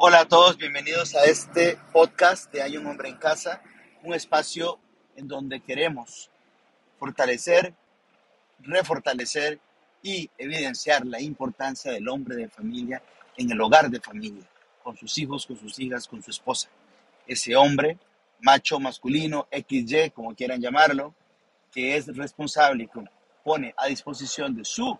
Hola a todos, bienvenidos a este podcast de Hay un hombre en casa, un espacio en donde queremos fortalecer, refortalecer y evidenciar la importancia del hombre de familia en el hogar de familia, con sus hijos, con sus hijas, con su esposa. Ese hombre, macho, masculino, XY, como quieran llamarlo, que es responsable y que pone a disposición de su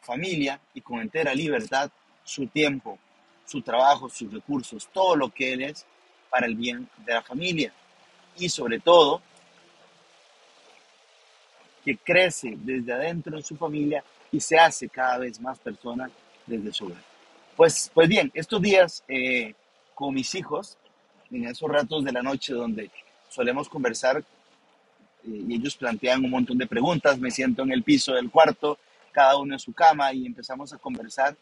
familia y con entera libertad su tiempo, su trabajo, sus recursos, todo lo que él es para el bien de la familia. Y sobre todo, que crece desde adentro de su familia y se hace cada vez más persona desde su hogar. Pues, pues bien, estos días eh, con mis hijos, en esos ratos de la noche donde solemos conversar eh, y ellos plantean un montón de preguntas, me siento en el piso del cuarto, cada uno en su cama y empezamos a conversar.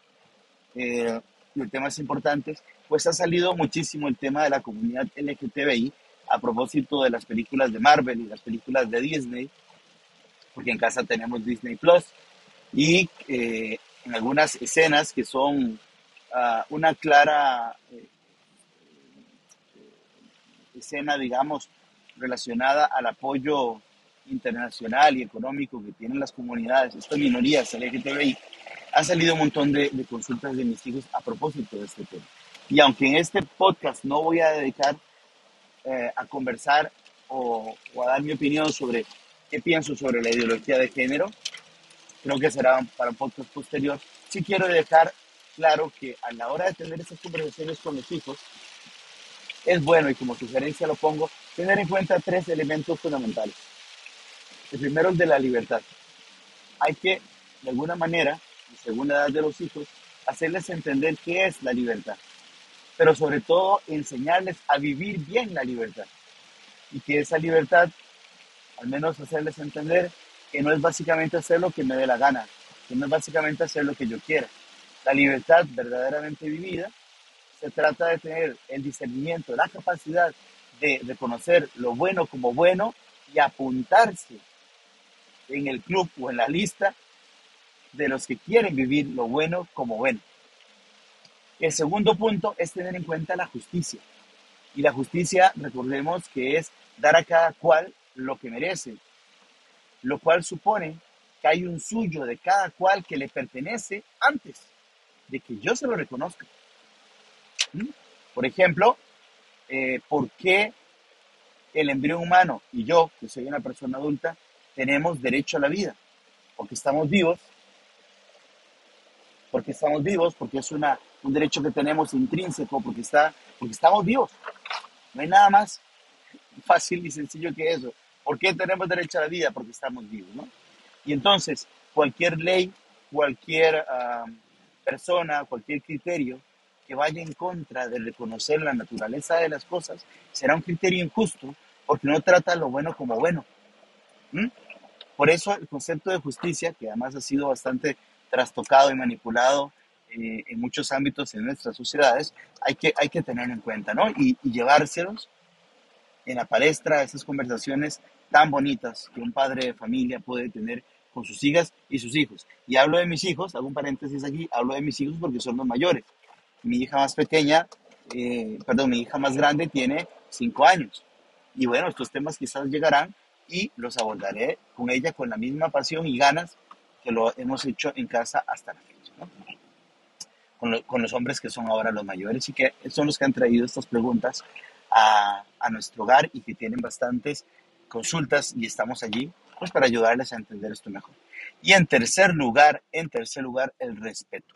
Eh, de temas importantes, pues ha salido muchísimo el tema de la comunidad LGTBI a propósito de las películas de Marvel y las películas de Disney, porque en casa tenemos Disney Plus, y eh, en algunas escenas que son uh, una clara eh, escena, digamos, relacionada al apoyo internacional y económico que tienen las comunidades, estas minorías LGTBI, ha salido un montón de, consultas de mis hijos a propósito de este tema. Y aunque en este podcast no voy a dedicar eh, a conversar o, a dar mi opinión sobre qué pienso sobre la ideología de género, creo que será para un podcast posterior, sí quiero dejar claro que a la hora de tener esas conversaciones con los hijos, es bueno, y como sugerencia lo pongo, tener en cuenta tres elementos fundamentales. El primero es de la libertad. Hay que, de alguna manera, según la edad de los hijos, hacerles entender qué es la libertad, pero sobre todo enseñarles a vivir bien la libertad y que esa libertad, al menos hacerles entender que no es básicamente hacer lo que me dé la gana, que no es básicamente hacer lo que yo quiera. La libertad verdaderamente vivida se trata de tener el discernimiento, la capacidad de reconocer lo bueno como bueno y apuntarse en el club o en la lista de los que quieren vivir lo bueno como bueno. El segundo punto es tener en cuenta la justicia. Y la justicia, recordemos que es dar a cada cual lo que merece, lo cual supone que hay un suyo de cada cual que le pertenece antes de que yo se lo reconozca. ¿Mm? Por ejemplo, eh, ¿por qué el embrión humano y yo, que soy una persona adulta, tenemos derecho a la vida? Porque estamos vivos porque estamos vivos, porque es una, un derecho que tenemos intrínseco, porque, está, porque estamos vivos. No hay nada más fácil y sencillo que eso. ¿Por qué tenemos derecho a la vida? Porque estamos vivos, ¿no? Y entonces, cualquier ley, cualquier ah, persona, cualquier criterio que vaya en contra de reconocer la naturaleza de las cosas, será un criterio injusto porque no trata lo bueno como bueno. Por eso el concepto de justicia, que además ha sido bastante trastocado y manipulado eh, en muchos ámbitos en nuestras sociedades, hay que, hay que tener en cuenta, ¿no? Y, llevárselos en la palestra, esas conversaciones tan bonitas que un padre de familia puede tener con sus hijas y sus hijos. Y hablo de mis hijos, hago un paréntesis aquí, hablo de mis hijos porque son los mayores. Mi hija más pequeña, eh, perdón, mi hija más grande tiene cinco años. Y bueno, estos temas quizás llegarán y los abordaré con ella con la misma pasión y ganas que lo hemos hecho en casa hasta la fecha, ¿no? con, los hombres que son ahora los mayores y que son los que han traído estas preguntas a, a nuestro hogar y que tienen bastantes consultas y estamos allí pues para ayudarles a entender esto mejor. Y en tercer lugar, en tercer lugar, el respeto.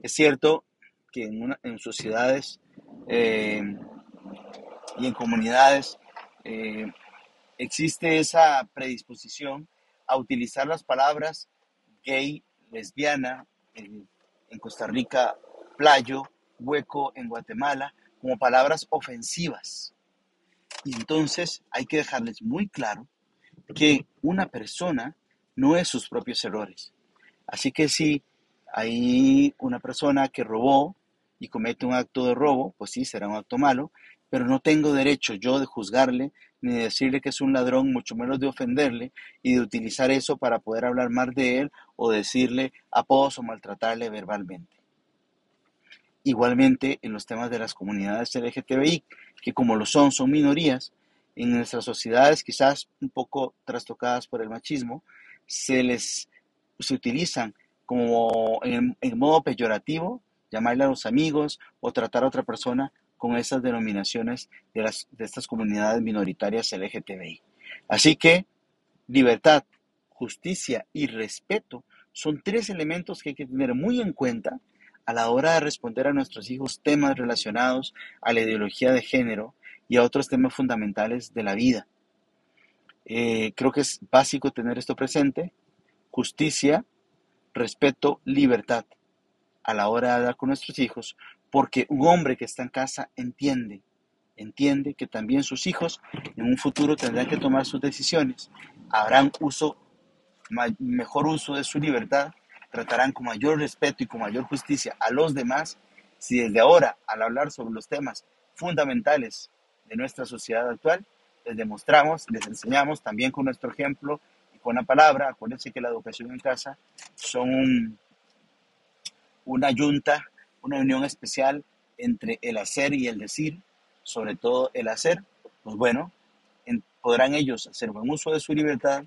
Es cierto que en, una, en sociedades eh, y en comunidades eh, existe esa predisposición a utilizar las palabras gay, lesbiana, en, Costa Rica, playo, hueco en Guatemala, como palabras ofensivas. Y entonces hay que dejarles muy claro que una persona no es sus propios errores. Así que si hay una persona que robó y comete un acto de robo, pues sí, será un acto malo, pero no tengo derecho yo de juzgarle ni de decirle que es un ladrón, mucho menos de ofenderle y de utilizar eso para poder hablar mal de él o decirle apodos o maltratarle verbalmente. igualmente en los temas de las comunidades LGTBI, que como lo son, son minorías, en nuestras sociedades quizás un poco trastocadas por el machismo, se les se utilizan como en, en modo peyorativo, llamarle a los amigos o tratar a otra persona con esas denominaciones de, las, de estas comunidades minoritarias LGTBI. Así que libertad, justicia y respeto son tres elementos que hay que tener muy en cuenta a la hora de responder a nuestros hijos temas relacionados a la ideología de género y a otros temas fundamentales de la vida. Eh, creo que es básico tener esto presente, justicia, respeto, libertad a la hora de hablar con nuestros hijos, porque un hombre que está en casa entiende, entiende que también sus hijos en un futuro tendrán que tomar sus decisiones, habrán uso, mejor uso de su libertad, tratarán con mayor respeto y con mayor justicia a los demás, si desde ahora, al hablar sobre los temas fundamentales de nuestra sociedad actual, les demostramos, les enseñamos también con nuestro ejemplo y con la palabra, acuérdense que la educación en casa son una yunta, una unión especial entre el hacer y el decir, sobre todo el hacer, pues bueno, podrán ellos hacer buen uso de su libertad,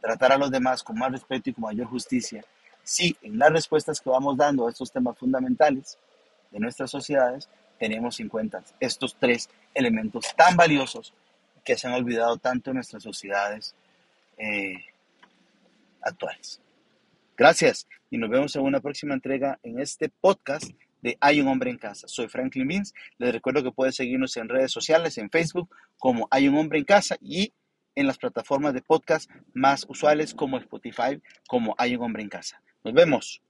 tratar a los demás con más respeto y con mayor justicia. Si en las respuestas que vamos dando a estos temas fundamentales de nuestras sociedades tenemos en cuenta estos tres elementos tan valiosos que se han olvidado tanto en nuestras sociedades eh, actuales. Gracias y nos vemos en una próxima entrega en este podcast de Hay un hombre en casa. Soy Franklin Beans. Les recuerdo que pueden seguirnos en redes sociales, en Facebook como Hay un hombre en casa y en las plataformas de podcast más usuales como Spotify, como Hay un hombre en casa. Nos vemos.